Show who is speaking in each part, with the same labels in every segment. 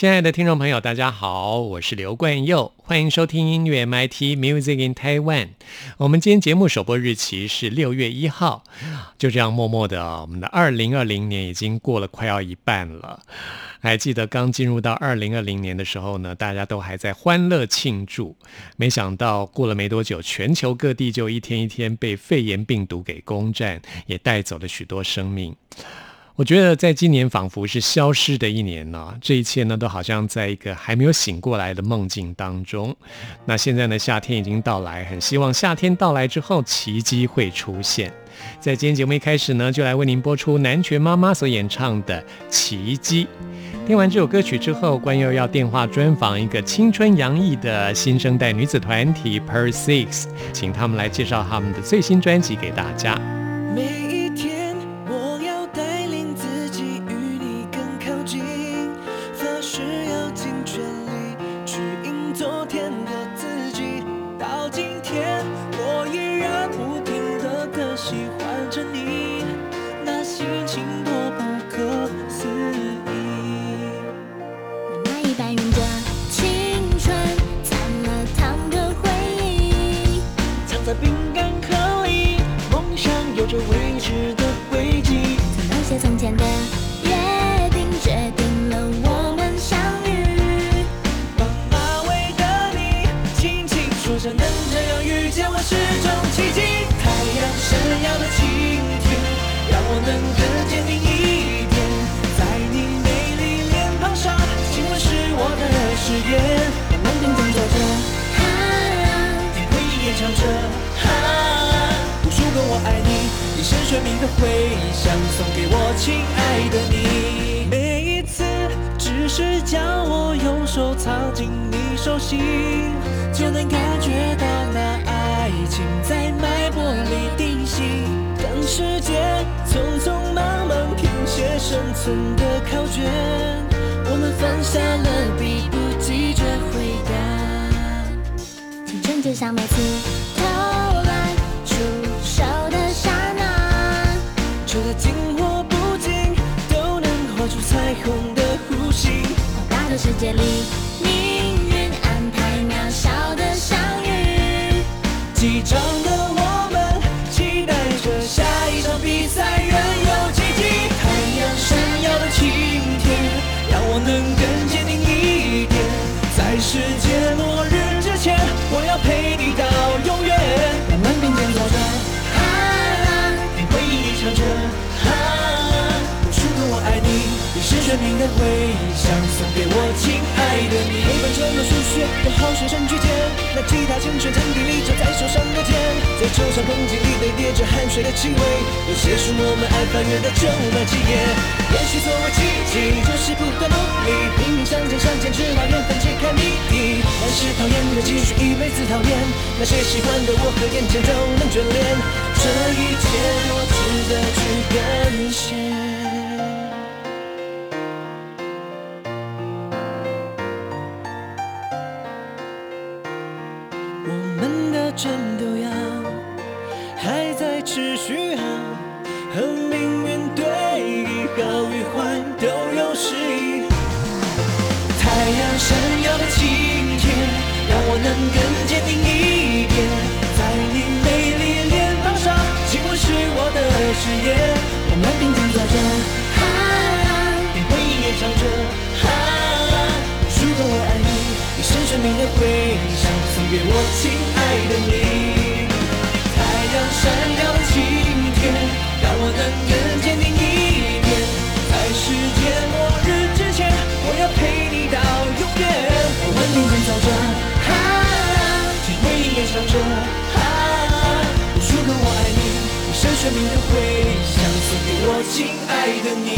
Speaker 1: 亲爱的听众朋友，大家好，我是刘冠佑，欢迎收听音乐 MIT Music in Taiwan。我们今天节目首播日期是六月一号，就这样默默的，我们的二零二零年已经过了快要一半了。还记得刚进入到二零二零年的时候呢，大家都还在欢乐庆祝，没想到过了没多久，全球各地就一天一天被肺炎病毒给攻占，也带走了许多生命。我觉得在今年仿佛是消失的一年呢，这一切呢都好像在一个还没有醒过来的梦境当中。那现在呢，夏天已经到来，很希望夏天到来之后奇迹会出现。在今天节目一开始呢，就来为您播出南拳妈妈所演唱的《奇迹》。听完这首歌曲之后，关佑要电话专访一个青春洋溢的新生代女子团体 Per Six，请他们来介绍他们的最新专辑给大家。
Speaker 2: 亲爱的你，每一次只是将我右手藏进你手心，就能感觉到那爱情在脉搏里定型。当时间匆匆忙忙停写生存的考卷，我们放下了笔，不急着回答。青春
Speaker 3: 就像每次。世界里，命运安排渺小的相遇。
Speaker 2: 机场的我们，期待着下一场比赛，仍有奇迹。太阳闪耀的晴天，让我能更坚定一点。在世界末日之前，我要陪你到永远。我们并肩走着，
Speaker 3: 啊，
Speaker 2: 回忆里唱着，啊，无数个我爱你，你是生命的回。的你。黑板上的数学跟好学生之间，那吉他轻旋，长笛立着在手上的茧，在球场空气里堆叠着汗水的气味。有些书我们爱翻阅的旧那几页。也许所谓奇迹，就是不断努力，拼命向前向前，直到缘分解开谜底。但是讨厌的继续一辈子讨厌，那些喜欢的我和眼前都能眷恋。这一切多值得去感谢。战斗呀，还在持续啊。和命运对弈，好与坏都有诗意。太阳闪耀的晴天，让我能更坚定一点，在你美丽脸庞上，幸福是我的誓言。我们并肩走着，
Speaker 3: 啊，
Speaker 2: 你回忆也唱着，啊，如果我爱你，你深深命的回响，送给我亲。的你。太阳闪耀的晴天，让我能更坚定一点，在世界末日之前，我要陪你到永远。我稳定尖笑着，哈、
Speaker 3: 啊，
Speaker 2: 只为你演唱着，哈、啊，无数个我爱你，一深生命的回忆，想送给我亲爱的你。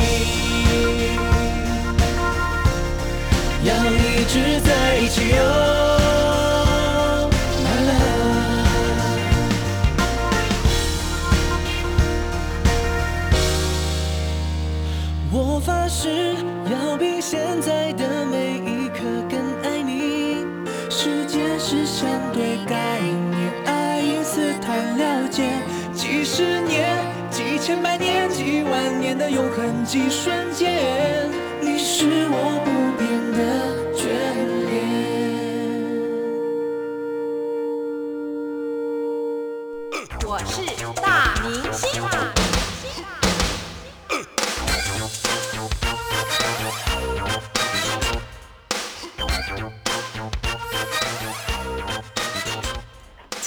Speaker 2: 要一直在一起、哦。是要比现在的每一刻更爱你。时间是相对概念，爱因斯坦了解，几十年、几千百年、几万年的永恒几瞬间，你是我不变的眷恋。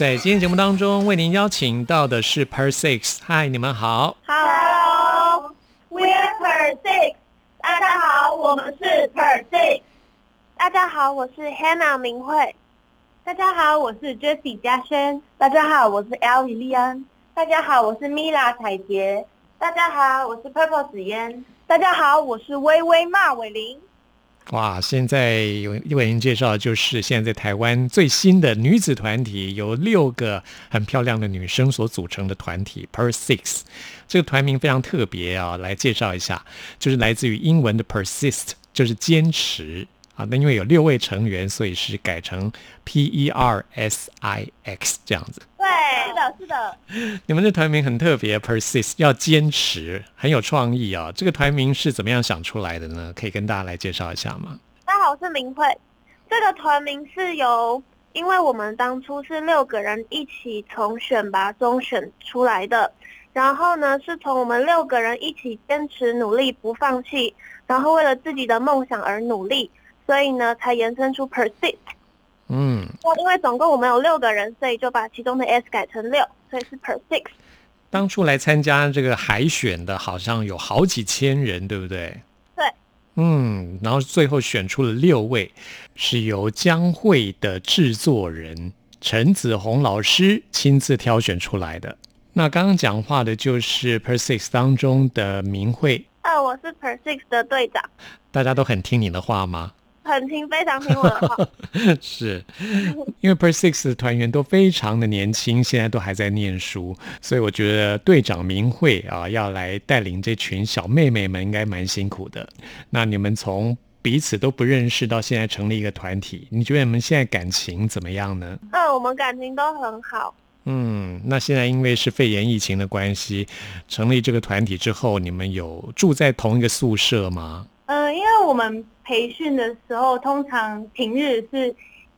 Speaker 1: 在今天节目当中，为您邀请到的是 Per Six，嗨，你们好。
Speaker 4: Hello，we're Per Six。大家好，我们是 Per Six。大家好，我是 Hannah 明慧。大家好，我是 Jessie 嘉轩。大家好，我是 Ellie 利安。大家好，我是 Mila 彩杰。大家好，我是 Purple 紫嫣。大家好，我是微微骂伟玲。
Speaker 1: 哇，现在有为您介绍就是现在在台湾最新的女子团体，由六个很漂亮的女生所组成的团体 Per Six。这个团名非常特别啊，来介绍一下，就是来自于英文的 persist，就是坚持啊。那因为有六位成员，所以是改成 P E R S I X 这样子。
Speaker 4: 对，是的，是的。
Speaker 1: 你们的团名很特别，persist 要坚持，很有创意啊。这个团名是怎么样想出来的呢？可以跟大家来介绍一下吗？
Speaker 4: 大家好，我是明慧。这个团名是由，因为我们当初是六个人一起从选拔中选出来的，然后呢，是从我们六个人一起坚持努力不放弃，然后为了自己的梦想而努力，所以呢，才延伸出 persist。
Speaker 1: 嗯，
Speaker 4: 那因为总共我们有六个人，所以就把其中的 s 改成六，所以是 persist。
Speaker 1: 当初来参加这个海选的，好像有好几千人，对不对？
Speaker 4: 对。
Speaker 1: 嗯，然后最后选出了六位，是由江蕙的制作人陈子红老师亲自挑选出来的。那刚刚讲话的就是 Persix 当中的明慧，
Speaker 4: 呃，我是 persist 的队长，
Speaker 1: 大家都很听你的话吗？
Speaker 4: 很听，非常听我的话。
Speaker 1: 是因为 Per Six 的团员都非常的年轻，现在都还在念书，所以我觉得队长明慧啊要来带领这群小妹妹们，应该蛮辛苦的。那你们从彼此都不认识到现在成立一个团体，你觉得你们现在感情怎么样呢？
Speaker 4: 嗯，我们感情都很好。
Speaker 1: 嗯，那现在因为是肺炎疫情的关系，成立这个团体之后，你们有住在同一个宿舍吗？
Speaker 4: 嗯，因为我们培训的时候，通常平日是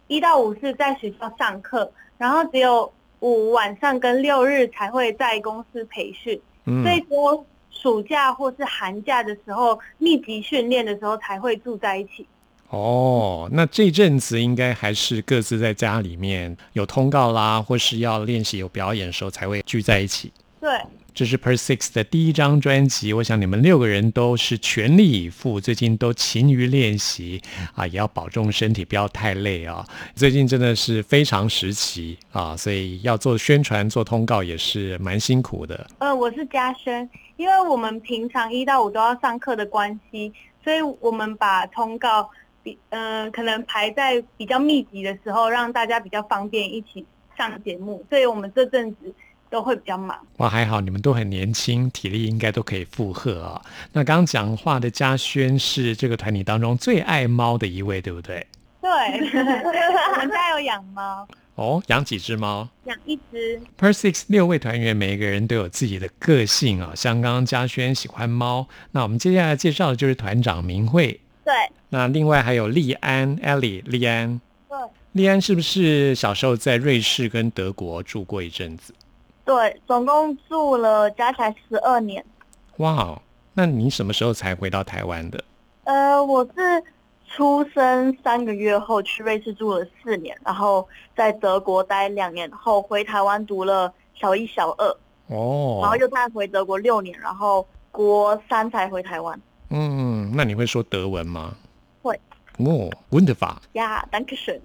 Speaker 4: 一到五是在学校上课，然后只有五晚上跟六日才会在公司培训，
Speaker 1: 嗯
Speaker 4: 所以只有暑假或是寒假的时候密集训练的时候才会住在一起。
Speaker 1: 哦，那这阵子应该还是各自在家里面有通告啦，或是要练习有表演的时候才会聚在一起。
Speaker 4: 对，
Speaker 1: 这是 Per Six 的第一张专辑，我想你们六个人都是全力以赴，最近都勤于练习啊，也要保重身体，不要太累啊。最近真的是非常时期啊，所以要做宣传、做通告也是蛮辛苦的。
Speaker 4: 呃，我是嘉轩，因为我们平常一到五都要上课的关系，所以我们把通告比呃可能排在比较密集的时候，让大家比较方便一起上节目，所以我们这阵子都会比较忙。
Speaker 1: 哇，还好你们都很年轻，体力应该都可以负荷啊。那刚刚讲话的嘉轩是这个团体当中最爱猫的一位，对不对？
Speaker 4: 对，我们家有养猫，
Speaker 1: 哦，养几只猫？
Speaker 4: 养一只。
Speaker 1: Per Six 六位团员，每一个人都有自己的个性啊。像刚刚嘉轩喜欢猫，那我们接下来介绍的就是团长明慧。
Speaker 4: 对
Speaker 1: 那另外还有利安 Ellie 利安，
Speaker 4: 对
Speaker 1: 利安是不是小时候在瑞士跟德国住过一阵子？
Speaker 4: 对，总共住了加起来十二年。
Speaker 1: 哇哦，那你什么时候才回到台湾的？
Speaker 4: 呃，我是出生三个月后去瑞士住了四年，然后在德国待两年后回台湾读了小一、小二，哦然后
Speaker 1: 哦，
Speaker 4: 又再回德国六年，然后国三才回台湾。
Speaker 1: 嗯，那你会说德文吗？
Speaker 4: 会。
Speaker 1: 哦，wonderful。
Speaker 4: 呀、yeah,，Danke schön。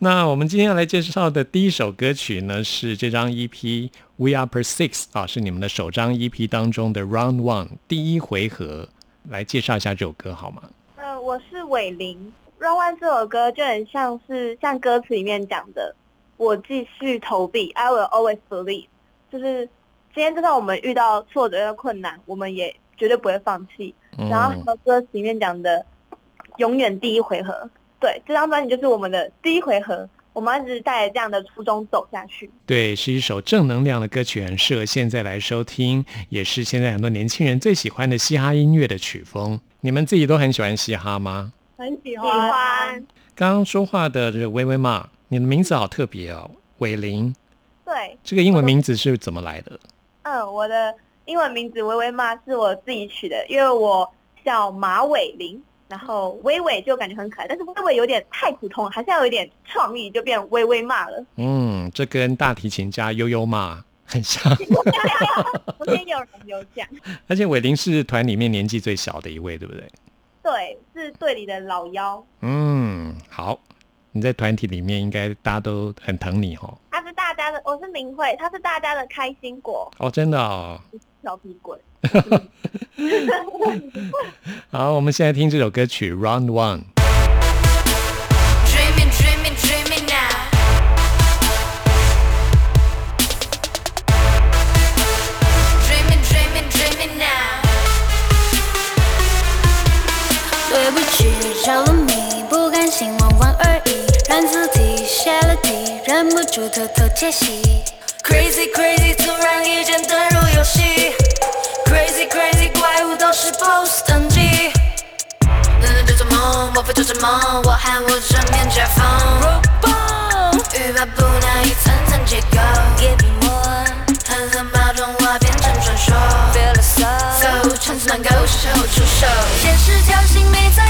Speaker 1: 那我们今天要来介绍的第一首歌曲呢，是这张 EP《We Are Per Six》啊，是你们的首张 EP 当中的 Round One 第一回合。来介绍一下这首歌好吗？
Speaker 5: 呃，我是伟玲。Round One 这首歌就很像是像歌词里面讲的，我继续投币，I will always believe。就是今天就算我们遇到挫折和困难，我们也绝对不会放弃。然后和歌词里面讲的，永远第一回合。对，这张专辑就是我们的第一回合。我们一直带着这样的初衷走下去。
Speaker 1: 对，是一首正能量的歌曲，很适合现在来收听，也是现在很多年轻人最喜欢的嘻哈音乐的曲风。你们自己都很喜欢嘻哈吗？
Speaker 5: 很喜欢。
Speaker 1: 刚刚说话的这个微微嘛，你的名字好特别哦，伟林。
Speaker 5: 对。
Speaker 1: 这个英文名字是怎么来的？
Speaker 5: 嗯，我的英文名字微微嘛是我自己取的，因为我叫马伟林。然后微微就感觉很可爱，但是微微有点太普通了，还是要有一点创意，就变微微骂了。
Speaker 1: 嗯，这跟大提琴家悠悠骂很像。
Speaker 5: 昨天有人有讲。
Speaker 1: 而且伟林是团里面年纪最小的一位，对不对？
Speaker 5: 对，是队里的老幺。
Speaker 1: 嗯，好，你在团体里面应该大家都很疼你哦。
Speaker 5: 他是大家的，我是明慧，他是大家的开心果。
Speaker 1: 哦，真的哦。
Speaker 5: 调皮鬼。
Speaker 1: 好，我们现在听这首歌曲《Round One》。
Speaker 6: 对不起，着了迷，不甘心玩玩而已，让字体写了题，忍不住偷偷窃喜。Crazy Crazy，突然一间登入游戏。我，非做着梦？我喊我正面甲风。欲罢不能，一层层结构。狠狠把童话变成传说。Feel the soul，长难够，时候出手。现实挑衅，没在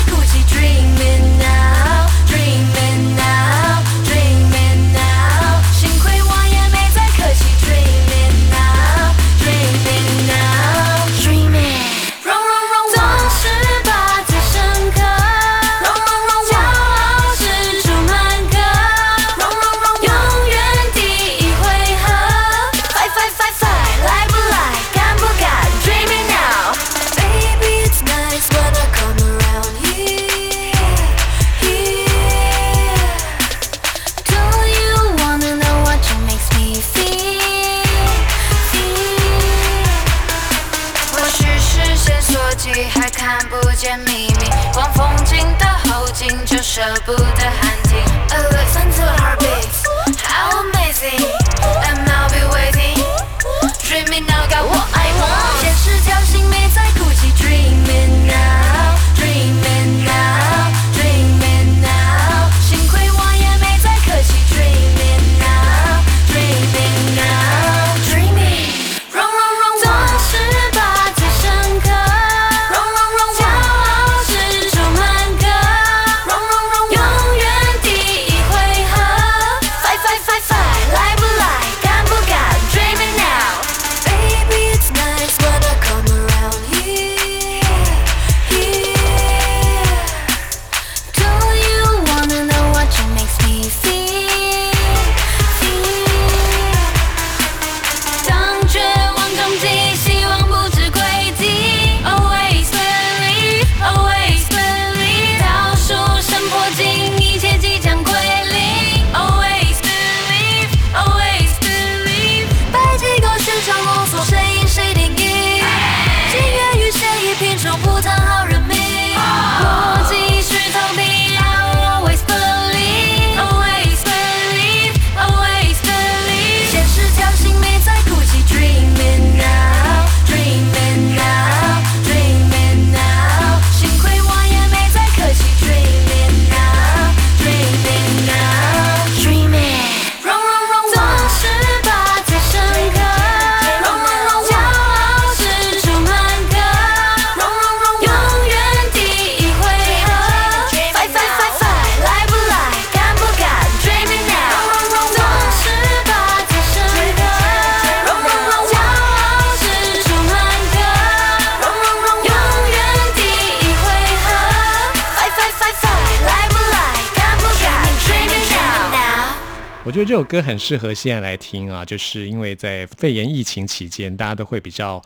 Speaker 1: 这首歌很适合现在来听啊，就是因为在肺炎疫情期间，大家都会比较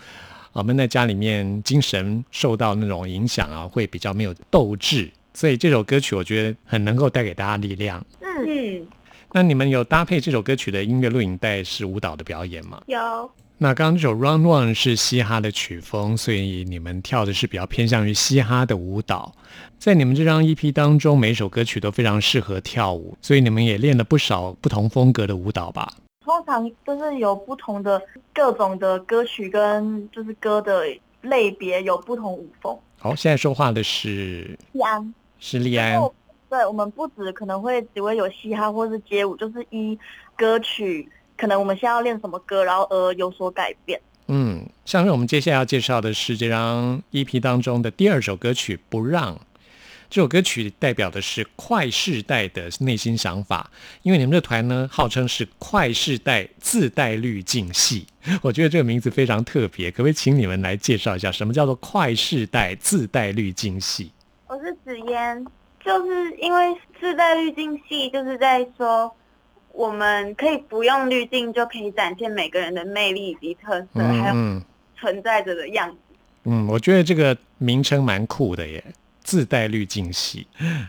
Speaker 1: 啊闷在家里面，精神受到那种影响啊，会比较没有斗志，所以这首歌曲我觉得很能够带给大家力量。
Speaker 4: 嗯，
Speaker 7: 嗯，
Speaker 1: 那你们有搭配这首歌曲的音乐录影带是舞蹈的表演吗？
Speaker 4: 有
Speaker 1: 那刚刚这首《Round One》是嘻哈的曲风，所以你们跳的是比较偏向于嘻哈的舞蹈。在你们这张 EP 当中，每首歌曲都非常适合跳舞，所以你们也练了不少不同风格的舞蹈吧？
Speaker 8: 通常就是有不同的各种的歌曲跟就是歌的类别有不同舞风。
Speaker 1: 好，现在说话的是
Speaker 8: 西安，
Speaker 1: 是利安。
Speaker 8: 对我们不止可能会只会有嘻哈或是街舞，就是依歌曲，可能我们现在要练什么歌，然后而有所改变。
Speaker 1: 嗯，像是我们接下来要介绍的是这张 EP 当中的第二首歌曲《不让》。这首歌曲代表的是快世代的内心想法，因为你们这团呢号称是快世代自带滤镜系，我觉得这个名字非常特别，可不可以请你们来介绍一下什么叫做快世代自带滤镜系？
Speaker 4: 我是紫嫣，就是因为自带滤镜系，就是在说我们可以不用滤镜就可以展现每个人的魅力以及特色，还有
Speaker 1: 嗯
Speaker 4: 存在着的样子。
Speaker 1: 嗯，我觉得这个名称蛮酷的耶。自带滤镜系，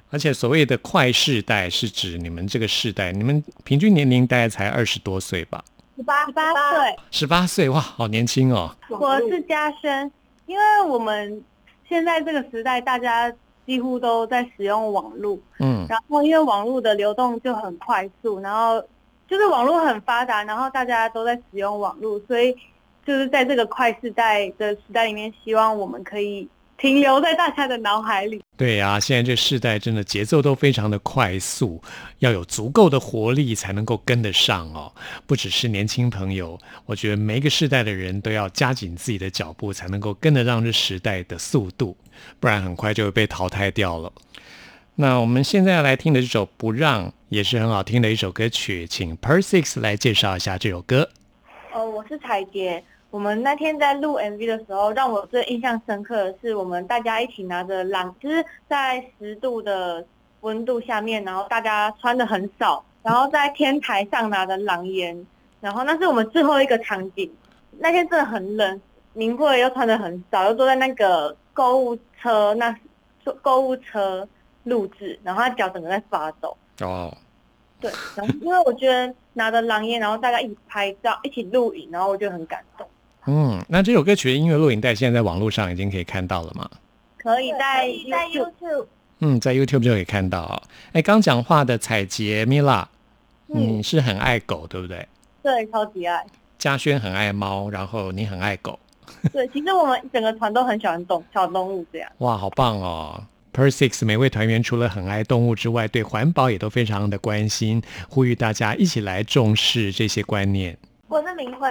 Speaker 1: 而且所谓的快世代是指你们这个世代，你们平均年龄大概才二十多岁吧？
Speaker 4: 十八八岁，
Speaker 1: 十八岁哇，好年轻哦！
Speaker 4: 我是嘉轩，因为我们现在这个时代，大家几乎都在使用网络，
Speaker 1: 嗯。
Speaker 4: 然后因为网络的流动就很快速，然后就是网络很发达，然后大家都在使用网络，所以就是在这个快时代的时代里面，希望我们可以停留在大家的脑海里。
Speaker 1: 对呀、现在这世代真的节奏都非常的快速，要有足够的活力才能够跟得上哦。不只是年轻朋友，我觉得每一个世代的人都要加紧自己的脚步，才能够跟得上这时代的速度，不然很快就会被淘汰掉了。那我们现在要来听的这首《不让》也是很好听的一首歌曲，请 Per Six 来介绍一下这首歌。
Speaker 4: 哦，我是彩蝶。我们那天在录 MV 的时候，让我最印象深刻的是，我们大家一起拿着狼，就是在十度的温度下面，然后大家穿的很少，然后在天台上拿着狼烟，然后那是我们最后一个场景。那天真的很冷，明慧又穿的很少，又坐在那个购物车那购物车录制，然后他脚整个在发抖。
Speaker 1: 哦，
Speaker 4: 对，然后因为我觉得拿着狼烟，然后大家一起拍照、一起录影，然后我就很感动。
Speaker 1: 嗯，那这首歌曲的音乐录影带现在在网络上已经可以看到了吗？
Speaker 4: 可以在
Speaker 8: 在 YouTube，YouTube
Speaker 1: 嗯，在 YouTube 就可以看到哦。哎，刚讲话的彩杰米拉，你是很爱狗对不对？
Speaker 4: 对，超级爱。
Speaker 1: 嘉轩很爱猫，然后你很爱狗，
Speaker 4: 对，其实我们整个团都很喜欢动小动物这样。
Speaker 1: 哇，好棒哦！Per Six 每位团员除了很爱动物之外，对环保也都非常的关心，呼吁大家一起来重视这些观念。
Speaker 4: 我是明慧，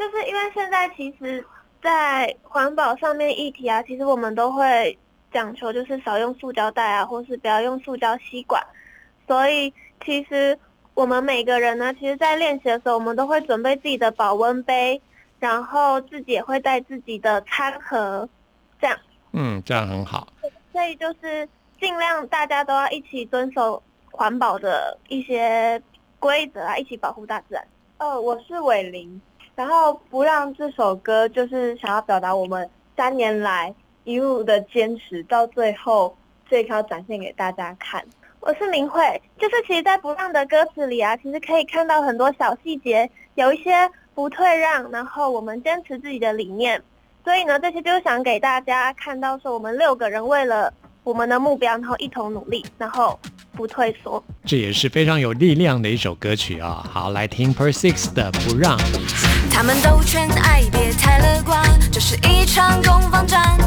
Speaker 4: 就是因为现在其实，在环保上面议题啊，其实我们都会讲求就是少用塑胶袋啊，或是不要用塑胶吸管。所以其实我们每个人呢，其实在练习的时候，我们都会准备自己的保温杯，然后自己也会带自己的餐盒，这样。
Speaker 1: 嗯，这样很好。
Speaker 4: 所以就是尽量大家都要一起遵守环保的一些规则啊，一起保护大自然。呃，我是伟玲，然后不让这首歌就是想要表达我们三年来一路的坚持，到最后这一条展现给大家看。我是明慧，就是其实，在不让的歌词里啊，其实可以看到很多小细节，有一些不退让，然后我们坚持自己的理念。所以呢，这些就是想给大家看到，说我们六个人为了我们的目标，然后一同努力，然后不退缩。
Speaker 1: 这也是非常有力量的一首歌曲啊、好，来听 Per Six 的《不让》。
Speaker 6: 他们都劝爱别太乐观，这是一场攻防战。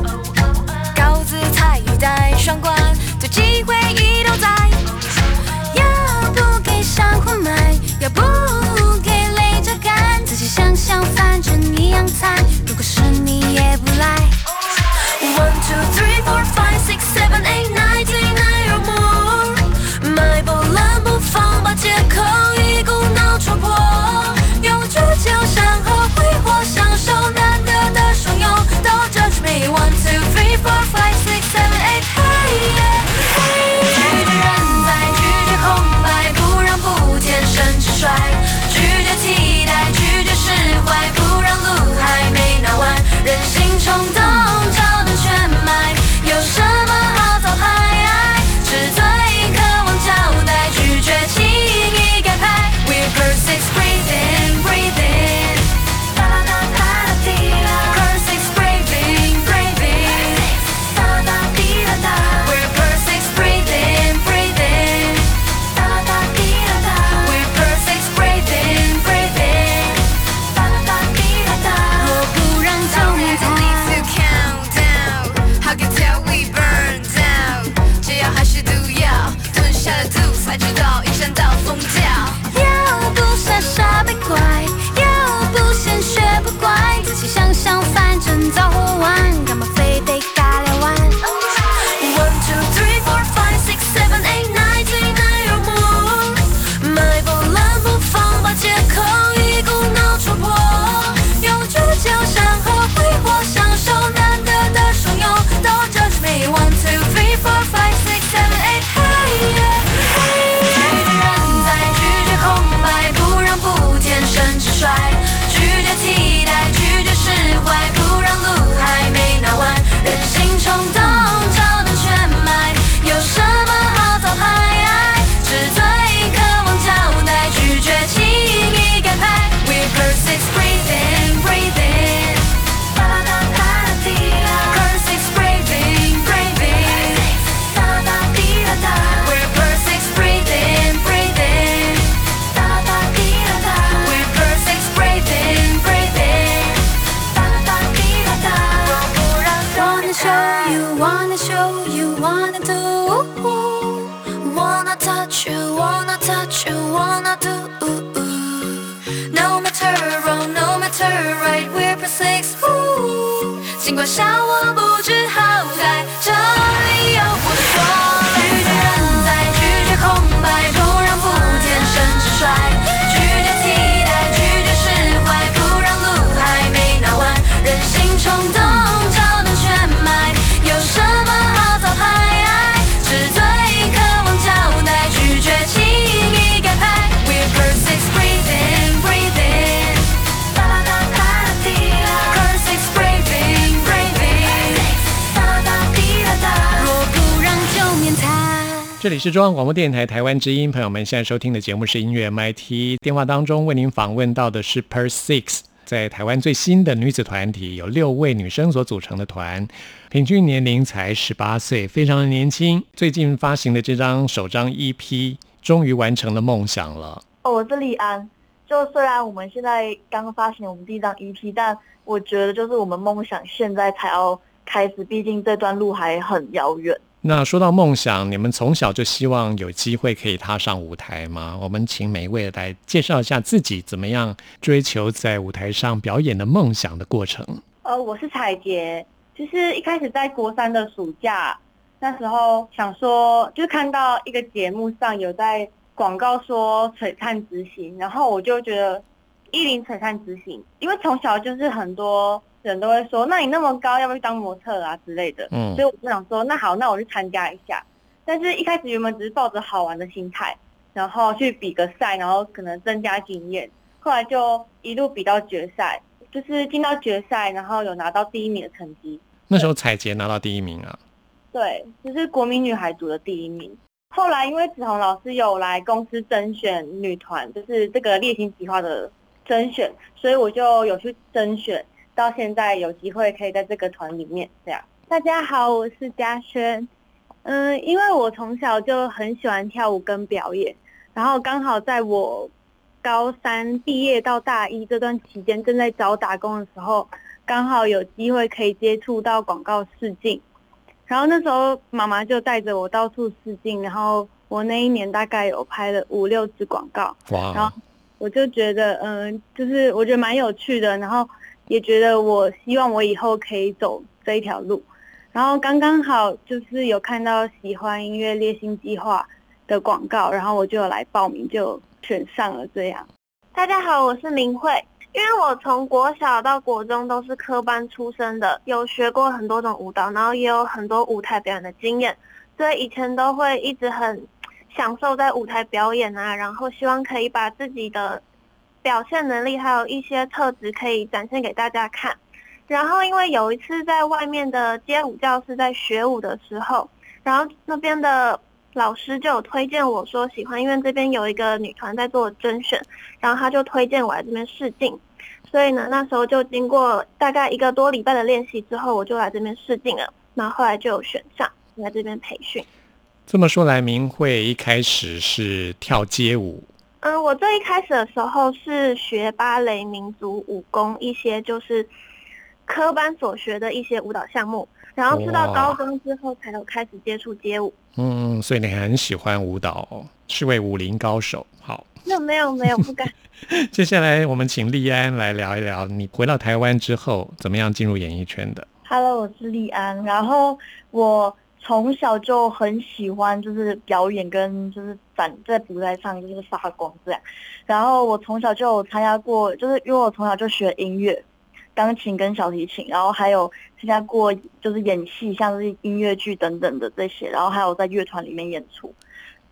Speaker 6: 高姿态语带双关，对机会一都在。要不给上混买，要不给累着干，自己想想，反正一样菜。如果是你也不来。尽管笑我不知好歹，这里有我说。拒绝人在，拒绝空白，不让不天生直率。
Speaker 1: 这里是中央广播电台台湾之音，朋友们现在收听的节目是音乐 MIT。电话当中为您访问到的是 Per Six，在台湾最新的女子团体，有六位女生所组成的团，平均年龄才十八岁，非常的年轻。最近发行的这张首张 EP，终于完成了梦想了。
Speaker 8: 哦，我是丽安。就虽然我们现在刚发行我们第一张 EP，但我觉得就是我们梦想现在才要开始，毕竟这段路还很遥远。
Speaker 1: 那说到梦想，你们从小就希望有机会可以踏上舞台吗？我们请每一位来介绍一下自己怎么样追求在舞台上表演的梦想的过程。
Speaker 4: 呃，我是彩杰，就是一开始在国三的暑假，那时候想说，就看到一个节目上有在广告说璀璨之星，然后我就觉得一零璀璨之星，因为从小就是很多人都会说，那你那么高，要不要去当模特啊之类的，
Speaker 1: 嗯
Speaker 4: 所以我就想说，那好，那我去参加一下。但是一开始原本只是抱着好玩的心态，然后去比个赛，然后可能增加经验。后来就一路比到决赛，就是进到决赛，然后有拿到第一名的成绩。
Speaker 1: 那时候彩杰拿到第一名啊，
Speaker 4: 对，就是国民女孩组的第一名。后来因为子红老师有来公司甄选女团，就是这个猎星计划的甄选，所以我就有去甄选，到现在有机会可以在这个团里面这样。大家好，我是嘉轩。嗯，因为我从小就很喜欢跳舞跟表演，然后刚好在我高三毕业到大一这段期间，正在找打工的时候，刚好有机会可以接触到广告试镜。然后那时候妈妈就带着我到处试镜，然后我那一年大概有拍了五六支广告，哇然
Speaker 1: 哇
Speaker 4: 后，我就觉得，嗯，就是我觉得蛮有趣的，然后也觉得我希望我以后可以走这一条路，然后刚刚好就是有看到喜欢音乐猎星计划的广告，然后我就来报名，就选上了这样。大家好，我是明慧。因为我从国小到国中都是科班出身的，有学过很多种舞蹈，然后也有很多舞台表演的经验，所以以前都会一直很享受在舞台表演啊，然后希望可以把自己的表现能力还有一些特质可以展现给大家看。然后因为有一次在外面的街舞教室在学舞的时候，然后那边的老师就有推荐我说喜欢，因为这边有一个女团在做甄选，然后他就推荐我来这边试镜。所以呢，那时候就经过大概一个多礼拜的练习之后，我就来这边试镜了。然后后来就有选上，来这边培训。
Speaker 1: 这么说来，明慧一开始是跳街舞，
Speaker 4: 嗯，我最一开始的时候是学芭蕾、民族舞功一些就是科班所学的一些舞蹈项目，然后是到高中之后才有开始接触街舞。
Speaker 1: 嗯，所以你很喜欢舞蹈哦，是位武林高手。好，
Speaker 4: 没有没有没有不敢。
Speaker 1: 接下来我们请丽安来聊一聊，你回到台湾之后怎么样进入演艺圈的
Speaker 8: ？Hello，我是丽安。然后我从小就很喜欢就是表演跟就是展在舞台上就是发光这样。然后我从小就有参加过，就是因为我从小就学音乐，钢琴跟小提琴，然后还有参加过就是演戏，像是音乐剧等等的这些，然后还有在乐团里面演出，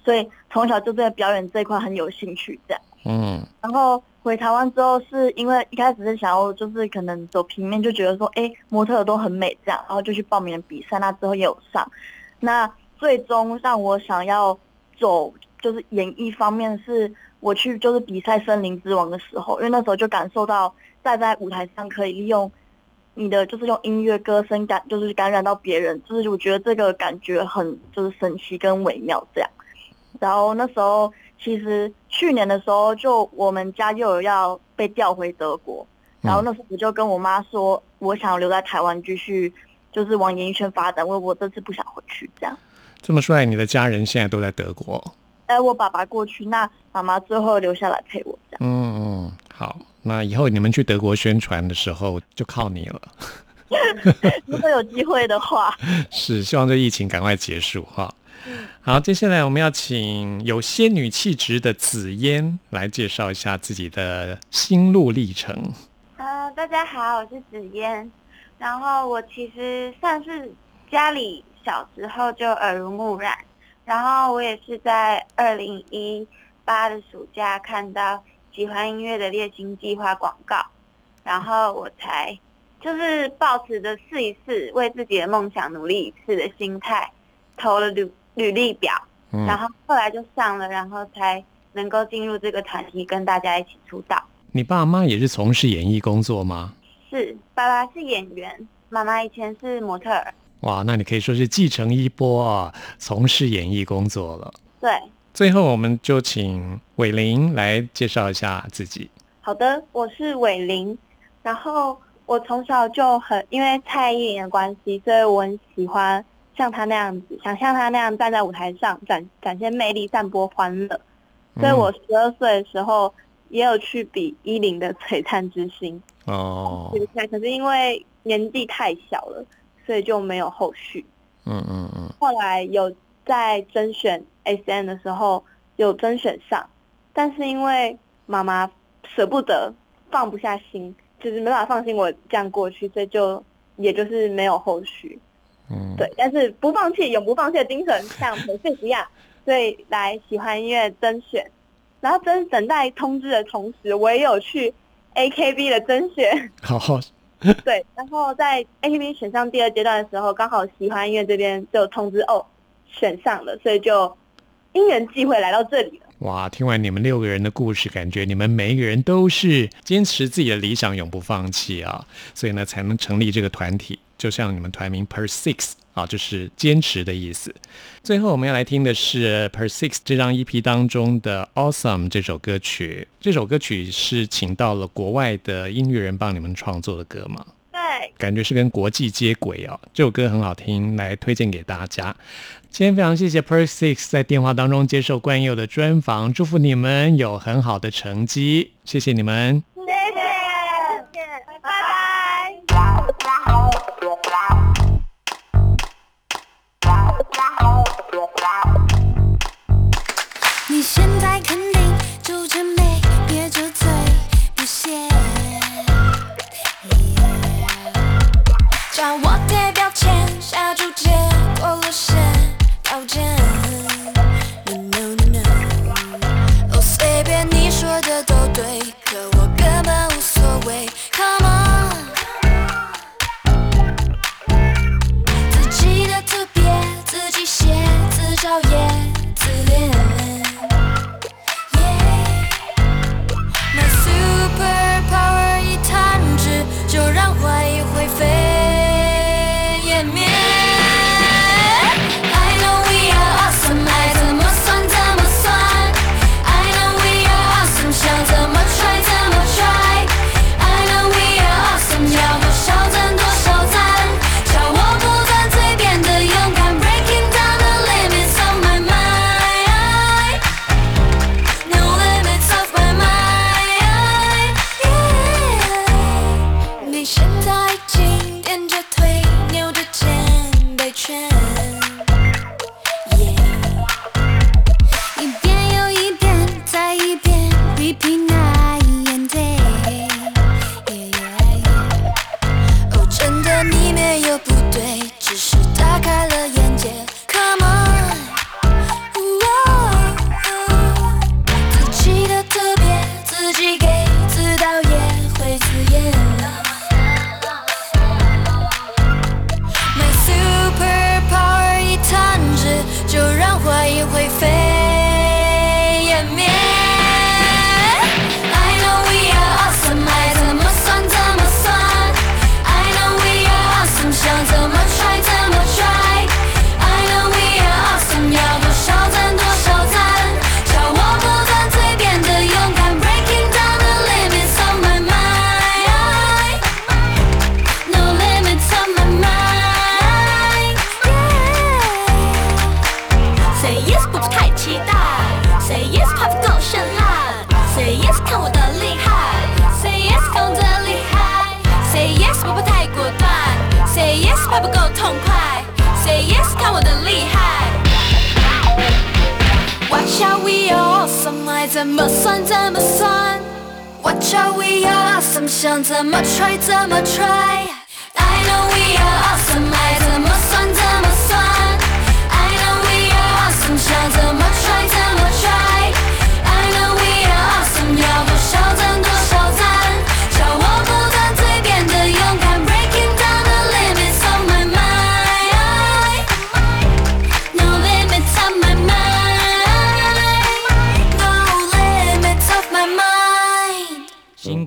Speaker 8: 所以从小就对表演这一块很有兴趣这样。
Speaker 1: 嗯，
Speaker 8: 然后回台湾之后，是因为一开始是想要就是可能走平面，就觉得说，哎，模特都很美这样，然后就去报名了比赛，那之后也有上。那最终让我想要走就是演艺方面，是我去就是比赛《森林之王》的时候，因为那时候就感受到站在舞台上可以利用你的就是用音乐歌声感就是感染到别人，就是我觉得这个感觉很就是神奇跟微妙这样。然后那时候其实去年的时候，就我们家又有要被调回德国，然后那时候我就跟我妈说，我想留在台湾继续就是往演艺圈发展，因为我这次不想回去这样。
Speaker 1: 这么说来，你的家人现在都在德国。
Speaker 8: 哎，我爸爸过去，那妈妈最后留下来陪我这样。
Speaker 1: 嗯嗯，好，那以后你们去德国宣传的时候就靠你了。
Speaker 8: 如果有机会的话，
Speaker 1: 是，希望这疫情赶快结束哈。好，接下来我们要请有仙女气质的紫嫣来介绍一下自己的心路历程。
Speaker 5: 呃，大家好，我是紫嫣。然后我其实算是家里小时候就耳濡目染，然后我也是在二零一八的暑假看到喜欢音乐的猎星计划广告，然后我才就是抱持着试一试，为自己的梦想努力一次的心态，投了履历表，
Speaker 1: 嗯
Speaker 5: 然后后来就上了，然后才能够进入这个团体跟大家一起出道。
Speaker 1: 你爸妈也是从事演艺工作吗？
Speaker 5: 是，爸爸是演员，妈妈以前是模特儿。
Speaker 1: 哇，那你可以说是继承衣钵啊，从事演艺工作了。
Speaker 5: 对，
Speaker 1: 最后，我们就请伟玲来介绍一下自己。
Speaker 5: 好的，我是伟玲，然后我从小就很因为蔡依林的关系，所以我很喜欢像他那样子，想像他那样站在舞台上展展现魅力，散播欢乐。所以我十二岁的时候也有去比依林的《璀璨之星
Speaker 1: 哦》，
Speaker 5: 比赛，可是因为年纪太小了，所以就没有后续。
Speaker 1: 嗯嗯嗯，
Speaker 5: 后来有在甄选 S N 的时候有甄选上，但是因为妈妈舍不得，放不下心，就是没办法放心我这样过去，所以就也就是没有后续。
Speaker 1: 嗯，
Speaker 5: 对，但是不放弃，永不放弃的精神，像 e r s 一样，所以来喜欢音乐甄选，然后真等待通知的同时，我也有去 A K B 的甄选。
Speaker 1: 好，
Speaker 5: 对，然后在 AKB 选上第二阶段的时候，刚好喜欢音乐这边就通知哦，选上了，所以就因缘际会来到这里了。
Speaker 1: 哇！听完你们六个人的故事，感觉你们每一个人都是坚持自己的理想，永不放弃啊，所以呢，才能成立这个团体。就像你们团名 Per Six 啊，就是坚持的意思。最后我们要来听的是 Per Six 这张 EP 当中的《Awesome》这首歌曲。这首歌曲是请到了国外的音乐人帮你们创作的歌吗？
Speaker 5: 对，
Speaker 1: 感觉是跟国际接轨哦。这首歌很好听，来推荐给大家。今天非常谢谢 Per Six 在电话当中接受冠佑的专访，祝福你们有很好的成绩，谢谢你们。
Speaker 6: 你现在肯定皱着眉，憋着嘴不屑。叫我贴标签，下注解过了线，条件。Watch out we are awesome，想怎么 try 怎么 try。I know we are awesome，爱怎么算怎么算。I know we are awesome，想怎么 try 怎么 try。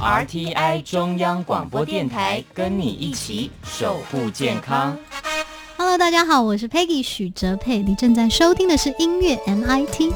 Speaker 9: RTI 中央广播电台，跟你一起守护健康。
Speaker 3: Hello，大家好，我是 Peggy 许哲佩，你正在收听的是音乐 MIT。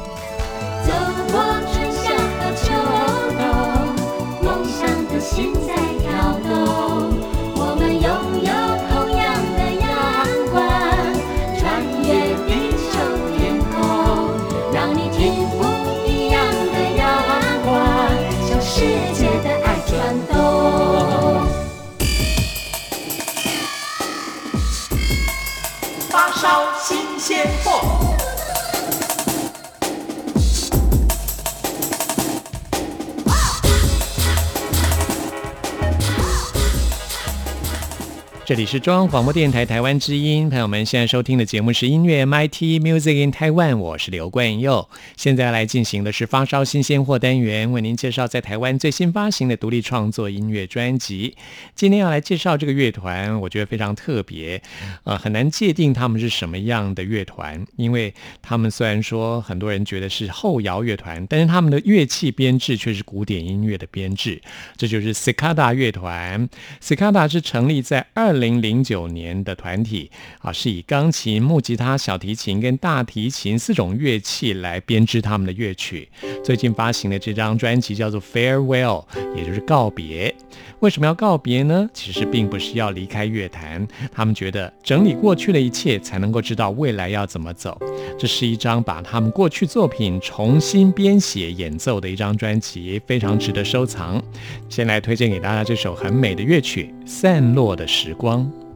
Speaker 2: 先破
Speaker 1: 这里是中央广播电台台湾之音，朋友们现在收听的节目是音乐 MIT Music in Taiwan，我是刘冠佑。现在来进行的是发烧新鲜货单元，为您介绍在台湾最新发行的独立创作音乐专辑。今天要来介绍这个乐团，我觉得非常特别，呃，很难界定他们是什么样的乐团，因为他们虽然说很多人觉得是后摇乐团，但是他们的乐器编制却是古典音乐的编制，这就是 Cicada 乐团。Cicada 是成立在二零零九年的团体啊，是以钢琴、木吉他、小提琴跟大提琴四种乐器来编织他们的乐曲。最近发行的这张专辑叫做《Farewell》，也就是告别。为什么要告别呢？其实并不是要离开乐坛，他们觉得整理过去的一切，才能够知道未来要怎么走。这是一张把他们过去作品重新编写、演奏的一张专辑，非常值得收藏。先来推荐给大家这首很美的乐曲《散落的时光》。光.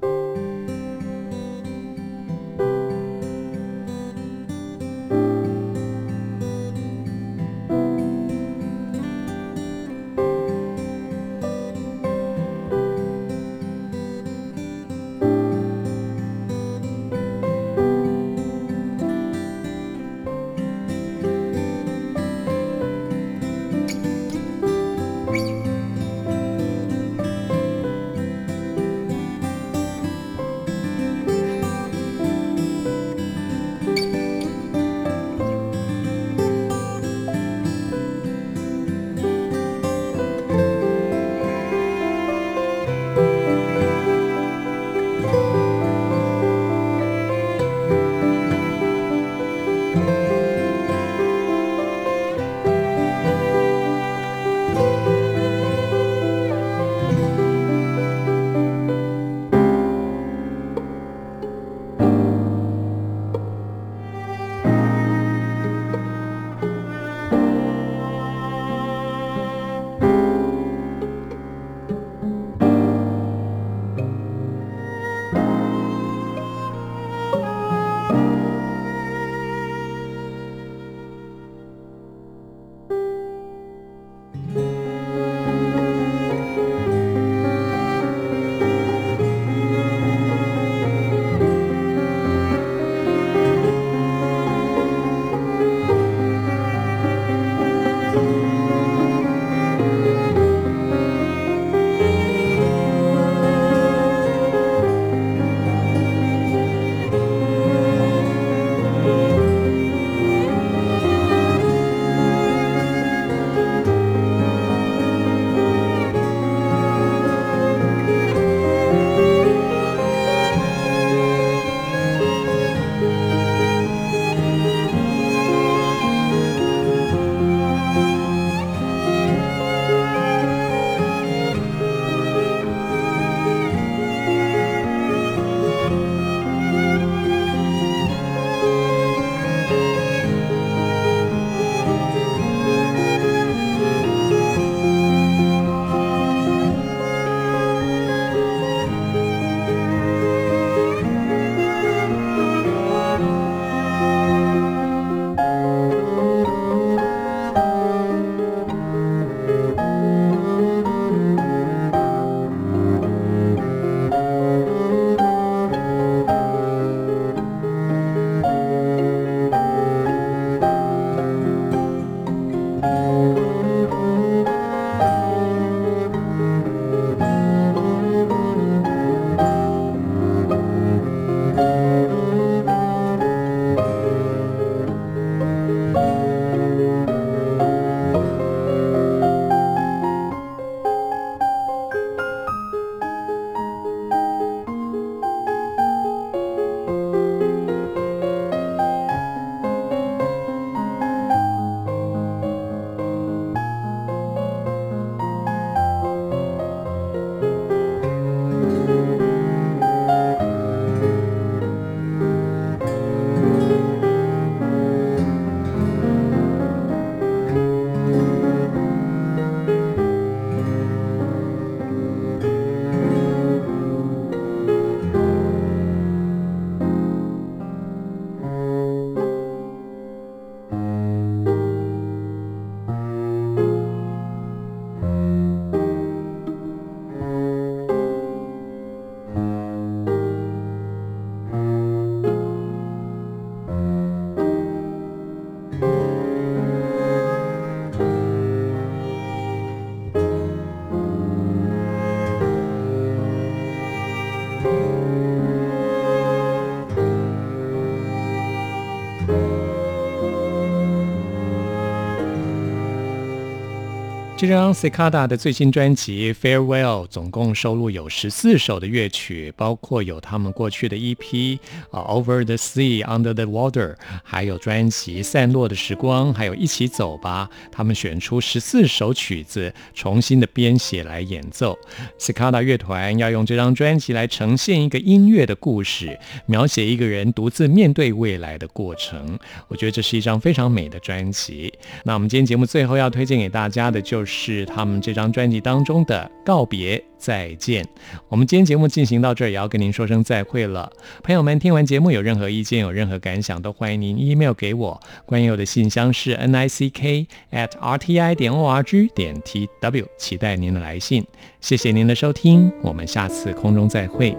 Speaker 1: 这张 Cicada 的最新专辑《Farewell》总共收录有十四首的乐曲，包括有他们过去的 EP 啊，《Over the Sea》、《Under the Water》，还有专辑《散落的时光》，还有一起走吧。他们选出十四首曲子，重新的编写来演奏。Cicada 乐团要用这张专辑来呈现一个音乐的故事，描写一个人独自面对未来的过程。我觉得这是一张非常美的专辑。那我们今天节目最后要推荐给大家的就是。是他们这张专辑当中的告别再见。我们今天节目进行到这儿，也要跟您说声再会了。朋友们，听完节目有任何意见、有任何感想，都欢迎您 email 给我。关于我的信箱是 n i c k at r t i 点 o r g 点 t w，期待您的来信。谢谢您的收听，我们下次空中再会。